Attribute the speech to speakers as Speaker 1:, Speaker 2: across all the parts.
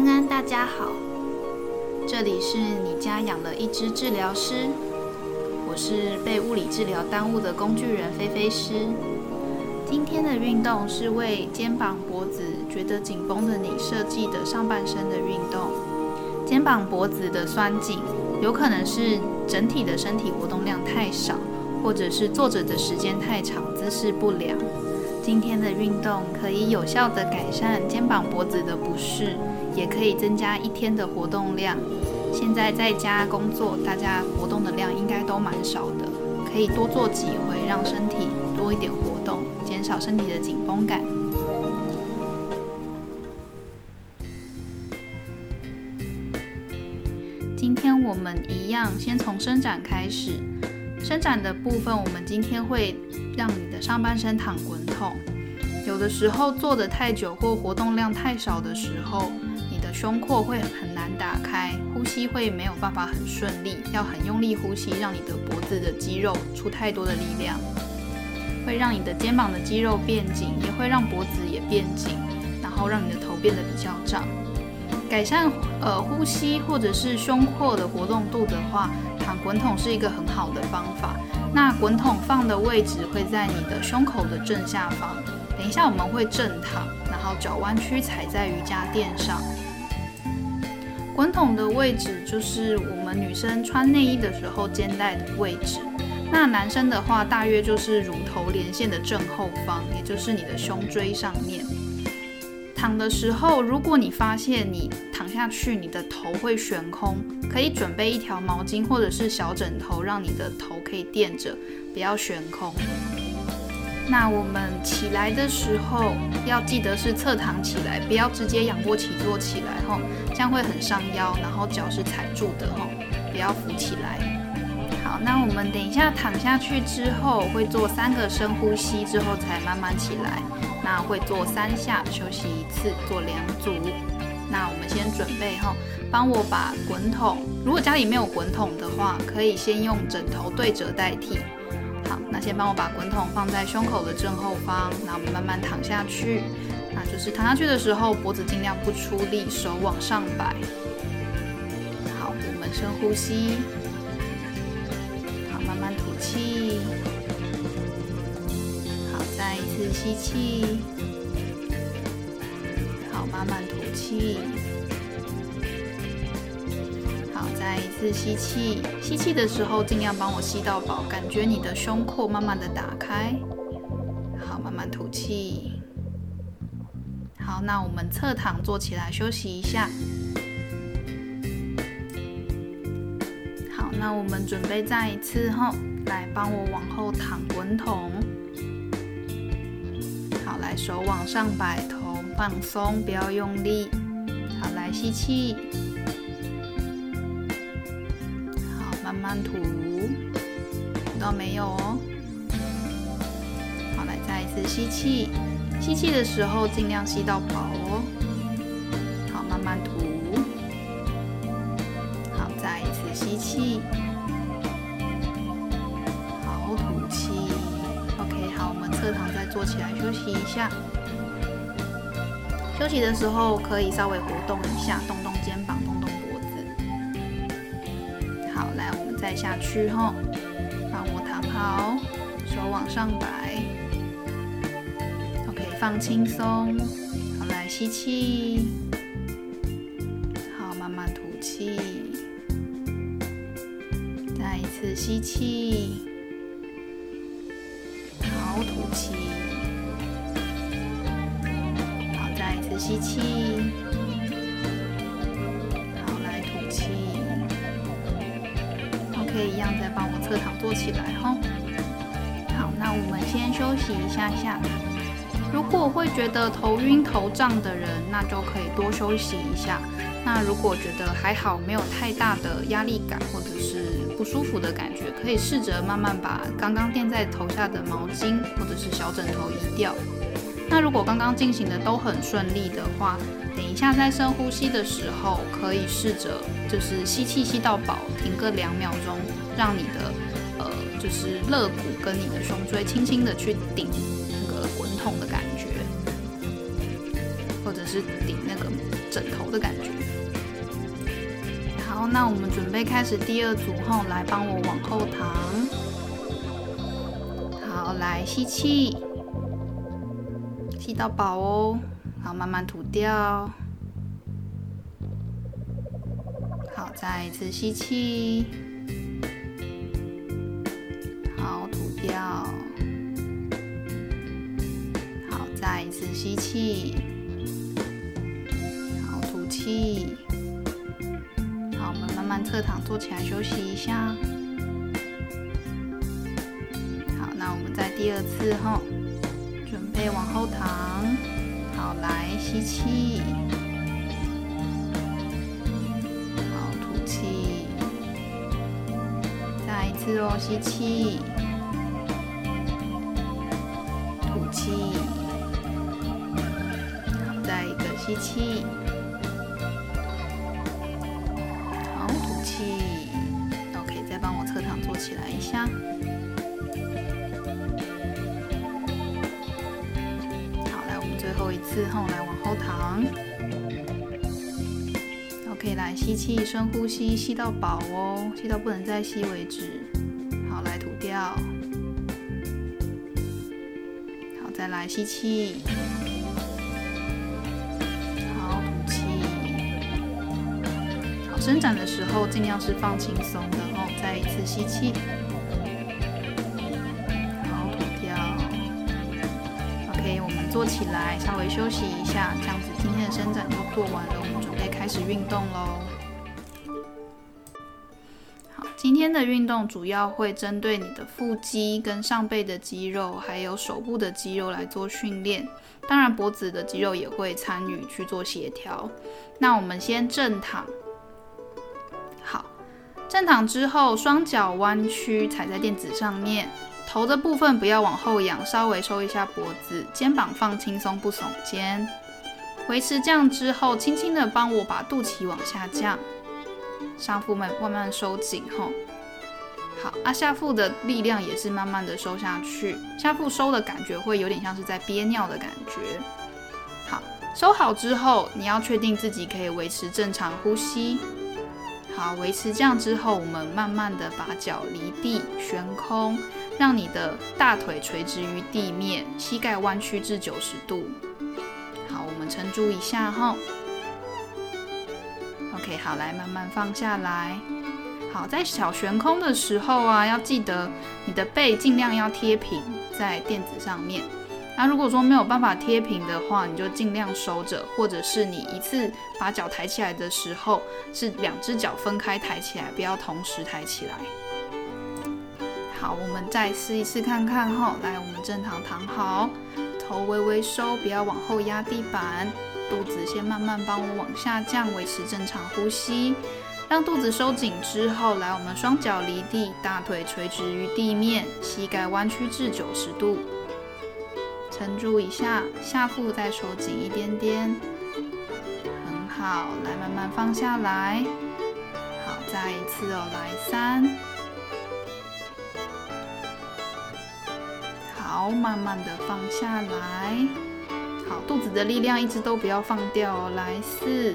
Speaker 1: 安安，大家好，这里是你家养了一只治疗师，我是被物理治疗耽误的工具人菲菲师。今天的运动是为肩膀、脖子觉得紧绷的你设计的上半身的运动。肩膀、脖子的酸紧，有可能是整体的身体活动量太少，或者是坐着的时间太长，姿势不良。今天的运动可以有效的改善肩膀脖子的不适，也可以增加一天的活动量。现在在家工作，大家活动的量应该都蛮少的，可以多做几回，让身体多一点活动，减少身体的紧绷感。今天我们一样，先从伸展开始。伸展的部分，我们今天会让你的上半身躺滚筒。有的时候坐得太久或活动量太少的时候，胸廓会很难打开，呼吸会没有办法很顺利，要很用力呼吸，让你的脖子的肌肉出太多的力量，会让你的肩膀的肌肉变紧，也会让脖子也变紧，然后让你的头变得比较胀。改善呃呼吸或者是胸廓的活动度的话。躺滚筒是一个很好的方法。那滚筒放的位置会在你的胸口的正下方。等一下我们会正躺，然后脚弯曲踩在瑜伽垫上。滚筒的位置就是我们女生穿内衣的时候肩带的位置。那男生的话，大约就是乳头连线的正后方，也就是你的胸椎上面。躺的时候，如果你发现你躺下去，你的头会悬空，可以准备一条毛巾或者是小枕头，让你的头可以垫着，不要悬空。那我们起来的时候，要记得是侧躺起来，不要直接仰卧起坐起来，吼，这样会很伤腰。然后脚是踩住的，吼，不要扶起来。好，那我们等一下躺下去之后，会做三个深呼吸，之后才慢慢起来。那会做三下，休息一次，做两组。那我们先准备哈，帮我把滚筒，如果家里没有滚筒的话，可以先用枕头对折代替。先帮我把滚筒放在胸口的正后方，那我们慢慢躺下去。那就是躺下去的时候，脖子尽量不出力，手往上摆。好，我们深呼吸。好，慢慢吐气。好再一次吸气，好，慢慢吐气。再一次吸气。吸气的时候尽量帮我吸到饱，感觉你的胸廓慢慢的打开。好，慢慢吐气。好，那我们侧躺坐起来休息一下。好，那我们准备再一次后，来帮我往后躺滚筒。好来，手往上摆，头放松，不要用力。好，来吸气，没有哦。好，来再一次吸气，吸气的时候尽量吸到饱哦。好，慢慢吐，好，再一次吸气。好吐气，OK，好，我们侧躺再坐起来休息一下，休息的时候可以稍微活动一下，动动肩膀，动动脖子。好，来我们再下去后，帮我躺好，手往上摆。OK，放轻松。好，来吸气，好，慢慢吐气，再一次吸气。好吐气，好，再一次吸气，好，来吐气。OK，一样再帮我侧躺坐起来哈。先休息一下下。如果会觉得头晕头胀的人，那就可以多休息一下。那如果觉得还好，没有太大的压力感，或者是不舒服的感觉，可以试着慢慢把刚刚垫在头下的毛巾或者是小枕头移掉。那如果刚刚进行的都很顺利的话，等一下在深呼吸的时候，可以试着就是吸气吸到饱，停个两秒钟，让你的就是肋骨跟你的胸椎轻轻的去顶那个滚筒的感觉。或者是顶那个枕头的感觉。好，那我们准备开始第二组后，来帮我往后躺。好，来吸气，吸到饱哦。好，慢慢吐掉。好，再一次吸气。好，再一次吸气。好，吐气。好，我们慢慢侧躺，坐起来休息一下。好，那我们在第二次后，准备往后躺。好，来吸气。好，吐气。再一次哦，吸气。吸气。好，吐气。OK，再帮我侧躺坐起来一下。好，来我们最后一次后，来往后躺。OK，来吸气，深呼吸，吸到饱哦，吸到不能再吸为止。好，来吐掉。好，再来吸气。伸展的时候尽量是放轻松的哦。再一次吸气。好，吐掉。OK，我们坐起来，稍微休息一下，这样子今天的伸展就做完了。我们准备开始运动喽。好，今天的运动主要会针对你的腹肌跟上背的肌肉，还有手部的肌肉来做训练。当然，脖子的肌肉也会参与去做协调。那我们先正躺。好，正躺之后，双脚弯曲，踩在垫子上面。头的部分不要往后仰，稍微收一下脖子，肩膀放轻松，不耸肩。维持这样之后，轻轻的帮我把肚脐往下降，上腹慢慢慢收紧吼。好，啊下腹的力量也是慢慢的收下去，下腹收的感觉会有点像是在憋尿的感觉。好，收好之后，你要确定自己可以维持正常呼吸。好，维持这样之后，我们慢慢的把脚离地悬空。让你的大腿垂直于地面，膝盖弯曲至九十度。好，我们撑住一下哈。OK，好，来慢慢放下来。好，在小悬空的时候啊，要记得你的背尽量要贴平在垫子上面。那如果说没有办法贴平的话，你就尽量收着，或者是你一次把脚抬起来的时候，是两只脚分开抬起来，不要同时抬起来。好，我们再试一次看看哈。来，我们正躺躺好，头微微收，不要往后压地板，肚子先慢慢帮我往下降，维持正常呼吸。让肚子收紧之后，来，我们双脚离地，大腿垂直于地面，膝盖弯曲至九十度，撑住一下，下腹再收紧一点点，很好。来，慢慢放下来。好，再一次哦，来三。好，慢慢的放下来。好，肚子的力量一直都不要放掉哦。来四，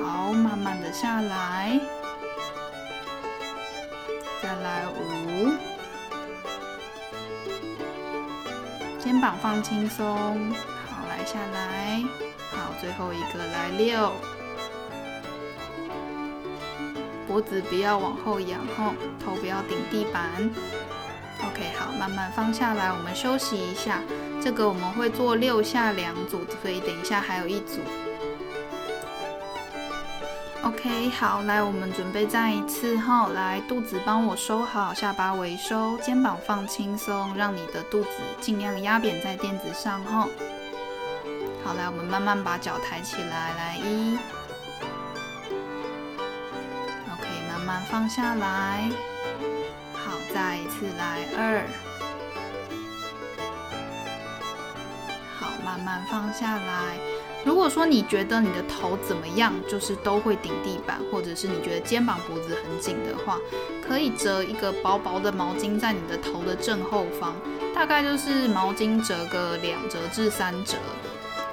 Speaker 1: 好，慢慢的下来。再来五，肩膀放轻松。好，来下来。好，最后一个来六。脖子不要往后仰，吼，头不要顶地板。OK，好，慢慢放下来，我们休息一下。这个我们会做六下两组，所以等一下还有一组。OK，好，来，我们准备再一次，吼，来，肚子帮我收好，下巴微收，肩膀放轻松，让你的肚子尽量压扁在垫子上，吼。好，来，我们慢慢把脚抬起来，来一，OK，慢慢。放下来，好，再一次来二，好，慢慢放下来，如果说你觉得你的头怎么样，就是都会顶地板，或者是你觉得肩膀脖子很紧的话，可以折一个薄薄的毛巾在你的头的正后方，大概就是毛巾折个两折至三折。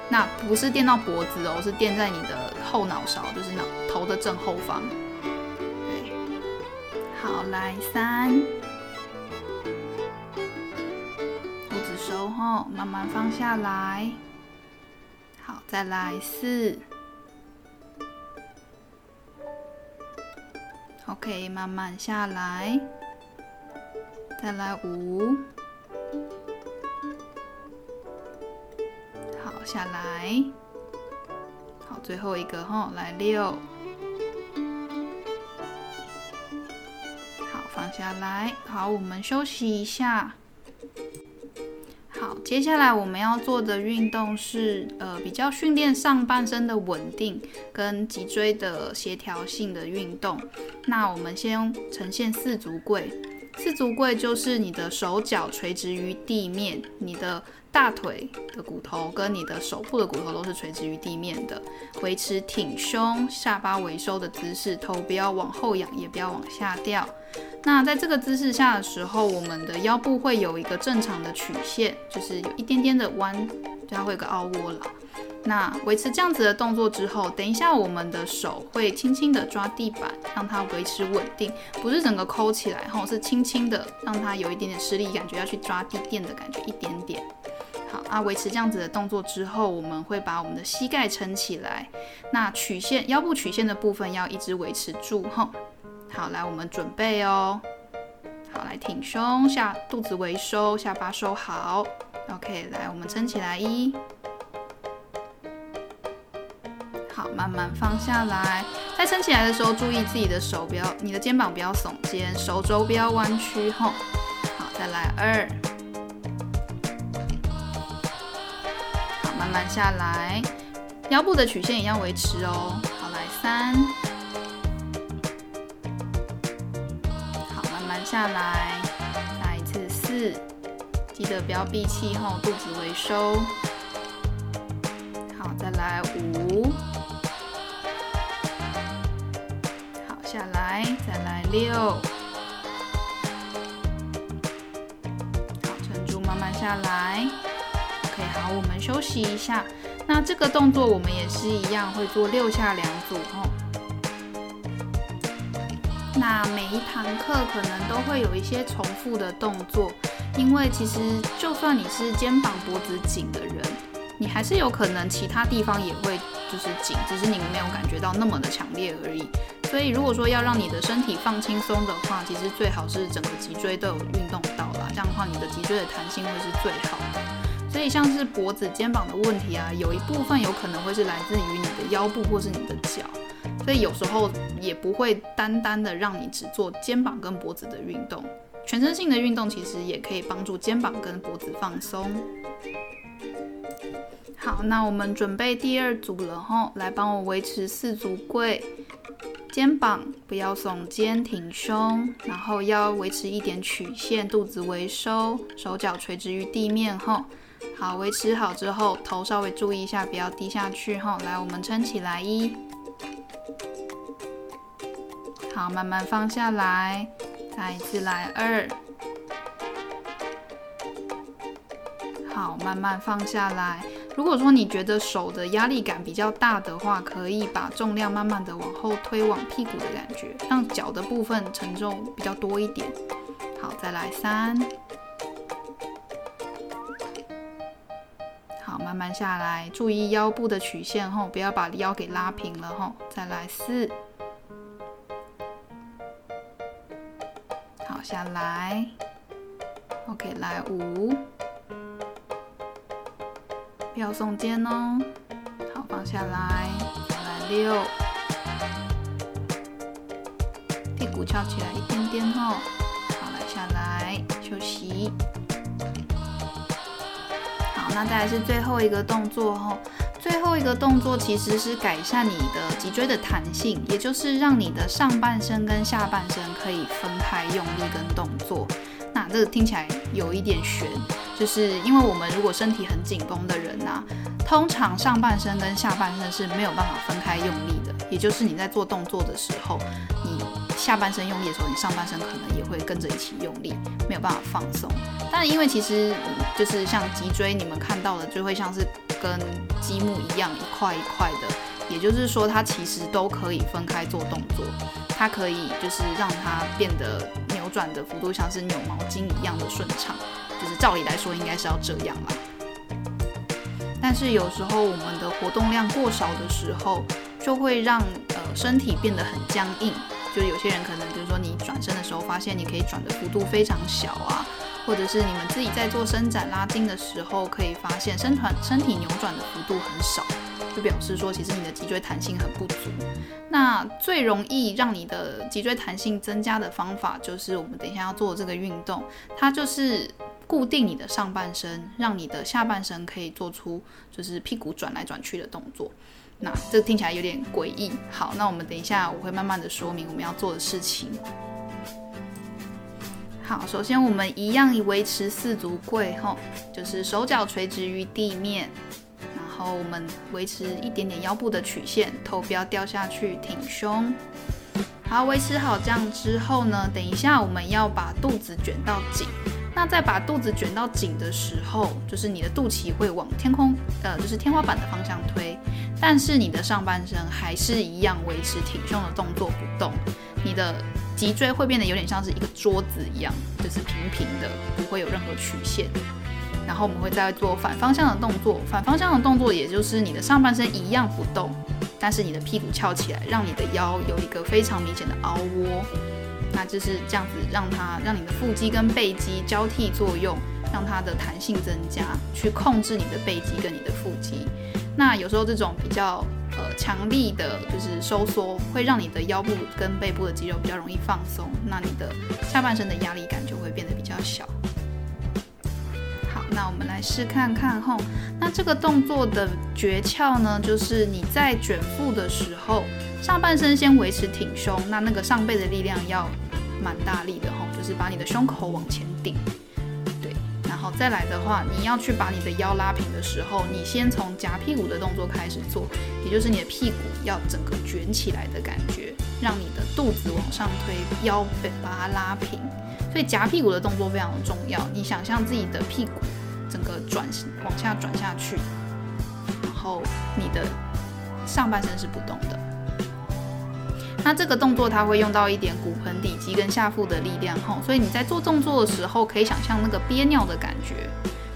Speaker 1: 那不是垫到脖子哦，是垫在你的后脑勺，就是脑头的正后方。对，好，来三，肚子收后，慢慢放下来。再来四，OK，慢慢下来，再来五。好下来，好，最后一个哈，来六，好，放下来，好，我们休息一下。接下来我们要做的运动是，呃，比较训练上半身的稳定跟脊椎的协调性的运动。那我们先呈现四足跪，四足跪就是你的手脚垂直于地面，你的。大腿的骨头跟你的手部的骨头都是垂直于地面的，维持挺胸、下巴微收的姿势，头不要往后仰，也不要往下掉。那在这个姿势下的时候，我们的腰部会有一个正常的曲线，就是有一点点的弯，它会有个凹窝了。那维持这样子的动作之后，等一下我们的手会轻轻的抓地板，让它维持稳定，不是整个抠起来，吼，是轻轻的让它有一点点施力，感觉要去抓地垫的感觉，一点点。好啊，维持这样子的动作之后，我们会把我们的膝盖撑起来。那曲线腰部曲线的部分要一直维持住哈。好，来我们准备哦。好，来挺胸，下肚子微收，下巴收好。OK，来我们撑起来一。好，慢慢放下来。在撑起来的时候，注意自己的手不要，你的肩膀不要耸肩，手肘不要弯曲哈。好，再来二。好慢慢下来，腰部的曲线也要维持哦。好，来三，好，慢慢下来，得不要闭气后，肚子微收。好，再来五，好，下来，再来六，好，撑住，慢慢下来。OK，好，我们休息一下。那这个动作我们也是一样，会做六下两组哦。那每一堂课可能都会有一些重复的动作，因为其实就算你是肩膀脖子紧的人，你还是有可能其他地方也会就是紧，只是你们没有感觉到那么的强烈而已。所以如果说要让你的身体放轻松的话，其实最好是整个脊椎都有运动到啦，这样的话你的脊椎的弹性会是最好的。所以像是脖子、肩膀的问题啊，有一部分有可能会是来自于你的腰部或是你的脚，所以有时候也不会单单的让你只做肩膀跟脖子的运动，全身性的运动其实也可以帮助肩膀跟脖子放松。好，那我们准备第二组了吼，来帮我维持四足跪，肩膀不要耸肩，挺胸，然后腰维持一点曲线，肚子微收，手脚垂直于地面吼。好，维持好之后，头稍微注意一下，不要低下去哈。来，我们撑起来一，好，慢慢放下来，再一次来二，好，慢慢放下来。如果说你觉得手的压力感比较大的话，可以把重量慢慢的往后推，往屁股的感觉，让脚的部分承重比较多一点。好，再来三。好慢慢下来，注意腰部的曲线吼，不要把腰给拉平了吼。再来四，下来，OK，来五，不要耸肩哦。好放下来，来六，屁股翘起来一点点吼。好来下来休息。好那再来是最后一个动作哦，最后一个动作其实是改善你的脊椎的弹性，也就是让你的上半身跟下半身可以分开用力跟动作。那这个听起来有一点悬，就是因为我们如果身体很紧绷的人呐。通常上半身跟下半身是没有办法分开用力的，也就是你在做动作的时候，你下半身用力的时候，你上半身可能也会跟着一起用力，没有办法放松。但因为其实就是像脊椎，你们看到的就会像是跟积木一样一块一块的，也就是说它其实都可以分开做动作，它可以就是让它变得扭转的幅度像是扭毛巾一样的顺畅，就是照理来说应该是要这样啦。但是有时候我们的活动量过少的时候，就会让呃身体变得很僵硬。就是有些人可能就是说你转身的时候，发现你可以转的幅度非常小啊，或者是你们自己在做伸展拉筋的时候，可以发现身团身体扭转的幅度很少，就表示说其实你的脊椎弹性很不足。那最容易让你的脊椎弹性增加的方法，就是我们等一下要做这个运动，它就是。固定你的上半身，让你的下半身可以做出就是屁股转来转去的动作。那这听起来有点诡异。好，那我们等一下我会慢慢的说明我们要做的事情。好，首先我们一样维持四足跪，吼，就是手脚垂直于地面，然后我们维持一点点腰部的曲线，头不要掉下去，挺胸。好，维持好这样之后呢，等一下我们要把肚子卷到紧。那在把肚子卷到紧的时候，就是你的肚脐会往天空，呃，就是天花板的方向推，但是你的上半身还是一样维持挺胸的动作不动，你的脊椎会变得有点像是一个桌子一样，就是平平的，不会有任何曲线。然后我们会再做反方向的动作，反方向的动作也就是你的上半身一样不动，但是你的屁股翘起来，让你的腰有一个非常明显的凹窝。那就是这样子，让它让你的腹肌跟背肌交替作用，让它的弹性增加，去控制你的背肌跟你的腹肌。那有时候这种比较呃强力的，就是收缩，会让你的腰部跟背部的肌肉比较容易放松，那你的下半身的压力感就会变得比较小。好，那我们来试看看吼。那这个动作的诀窍呢，就是你在卷腹的时候。上半身先维持挺胸，那那个上背的力量要蛮大力的吼，就是把你的胸口往前顶，再来的话，你要去把你的腰拉平的时候，你先从夹屁股的动作开始做，也就是你的屁股要整个卷起来的感觉，让你的肚子往上推，腰背把它拉平，所以夹屁股的动作非常重要。你想象自己的屁股整个转往下转下去，然后你的上半身是不动的。那这个动作它会用到一点骨盆底肌跟下腹的力量吼，所以你在做动作的时候，可以想象那个憋尿的感觉，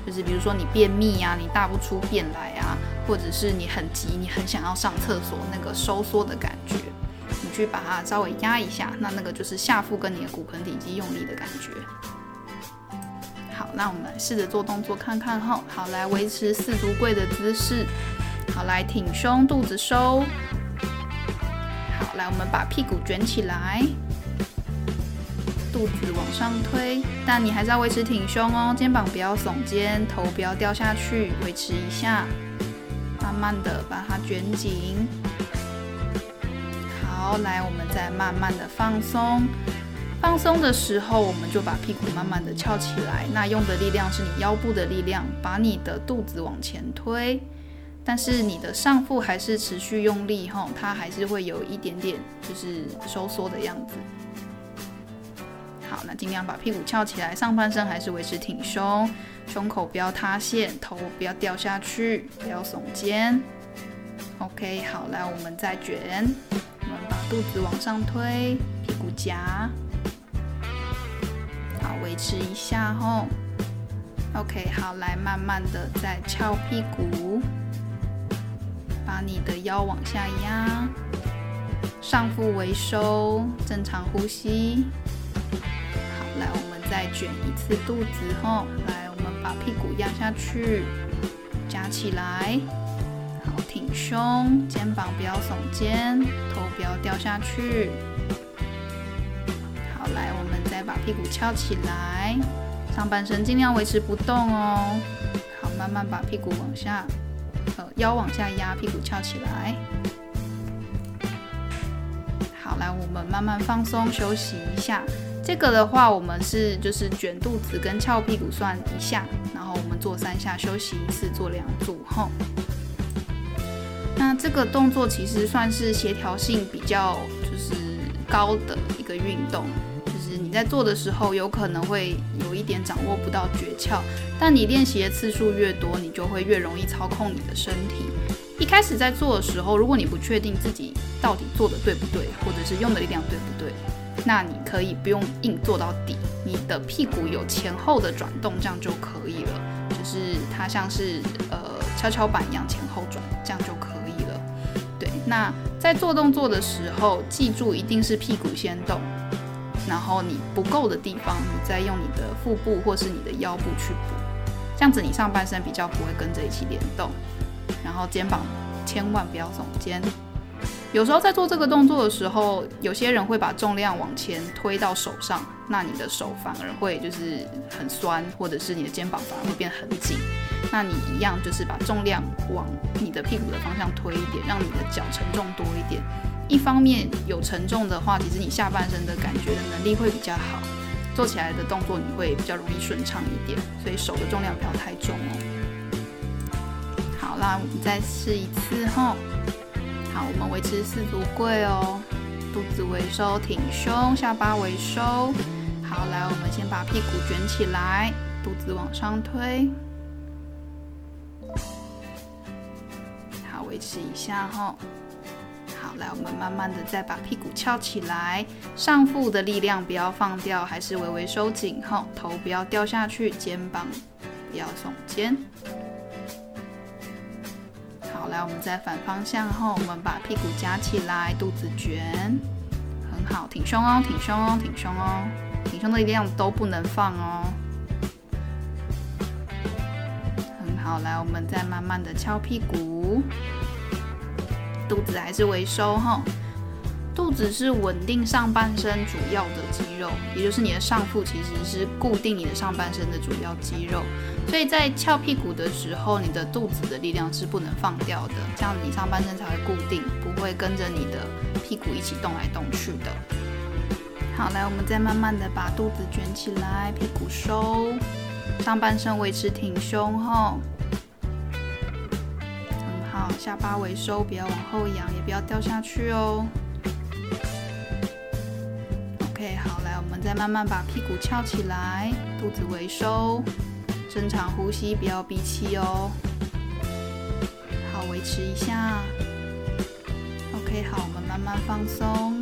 Speaker 1: 就是比如说你便秘呀，你大不出便来啊，或者是你很急，你很想要上厕所那个收缩的感觉，你去把它稍微压一下，那那个就是下腹跟你的骨盆底肌用力的感觉。好，那我们试着做动作看看吼，好，来维持四足跪的姿势，好，来挺胸，肚子收。来，我们把屁股卷起来，肚子往上推，但你还是要维持挺胸哦，肩膀不要耸肩，头不要掉下去，维持一下，慢慢的把它卷紧。好，来，我们再慢慢的放松，放松的时候，我们就把屁股慢慢的翘起来，那用的力量是你腰部的力量，把你的肚子往前推。但是你的上腹还是持续用力哈，它还是会有一点点就是收缩的样子。好，那尽量把屁股翘起来，上半身还是维持挺胸，胸口不要塌陷，头不要掉下去，不要耸肩。OK，好，来我们再卷，我们把肚子往上推，屁股夹，好，维持一下吼。OK，好，来慢慢的再翘屁股。你的腰往下压，上腹微收，正常呼吸。好，来，我们再卷一次肚子后，来，我们把屁股压下去，夹起来。好，挺胸，肩膀不要耸肩，头不要掉下去。好，来，我们再把屁股翘起来，上半身尽量维持不动哦。好，慢慢把屁股往下。呃，腰往下压，屁股翘起来。好，来，我们慢慢放松，休息一下。这个的话，我们是就是卷肚子跟翘屁股算一下，然后我们做三下，休息一次，做两组后。这个动作其实算是协调性比较就是高的一个运动，在做的时候有可能会有一点掌握不到诀窍，但你练习的次数越多，你就会越容易操控你的身体。一开始在做的时候，如果你不确定自己到底做的对不对，或者是用的力量对不对，那你可以不用硬做到底，你的屁股有前后的转动，这样就可以了。就是它像是呃跷跷板一样前后转，这样就可以了。对，那在做动作的时候，记住一定是屁股先动，然后你不够的地方，你再用你的腹部或是你的腰部去补，这样子你上半身比较不会跟着一起联动。然后肩膀千万不要耸肩。有时候在做这个动作的时候，有些人会把重量往前推到手上，那你的手反而会就是很酸，或者是你的肩膀反而会变很紧。那你一样就是把重量往你的屁股的方向推一点，让你的脚承重多一点。一方面有承重的话，其实你下半身的感觉的能力会比较好，做起来的动作你会比较容易顺畅一点。所以手的重量不要太重哦。好啦，我们再试一次哈。好，我们维持四足跪哦，肚子微收，挺胸，下巴微收。好，来，我们先把屁股卷起来，肚子往上推。好，维持一下哈。好，来，我们慢慢的再把屁股翘起来，上腹的力量不要放掉，还是微微收紧哈，头不要掉下去，肩膀不要耸肩。好来，我们再反方向后，我们把屁股夹起来，肚子卷，很好，挺胸哦，挺胸哦，挺胸哦，挺胸的力量都不能放哦，很好，来，我们再慢慢的翘屁股，肚子还是微收哈。肚子是稳定上半身主要的肌肉，也就是你的上腹其实是固定你的上半身的主要肌肉，所以在翘屁股的时候，你的肚子的力量是不能放掉的，这样你上半身才会固定，不会跟着你的屁股一起动来动去的。好，来，我们再慢慢的把肚子卷起来，屁股收，上半身维持挺胸后，好，下巴微收，不要往后仰，也不要掉下去哦。OK，好，来，我们再慢慢把屁股翘起来，肚子微收，正常呼吸，不要憋气哦。好，维持一下。OK，好，我们慢慢放松。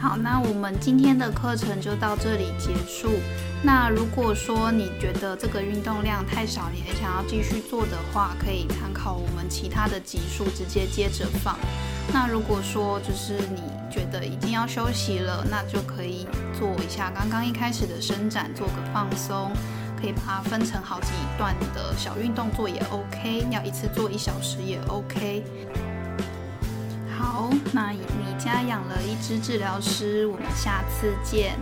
Speaker 1: 好，那我们今天的课程就到这里结束。那如果说你觉得这个运动量太少，你还想要继续做的话，可以参考我们其他的集数，直接接着放。那如果说就是你觉得已经要休息了，那就可以做一下刚刚一开始的伸展，做个放松，可以把它分成好几段的小运动做也 OK，要一次做一小时也 OK。好，那你家养了一只治疗师，我们下次见。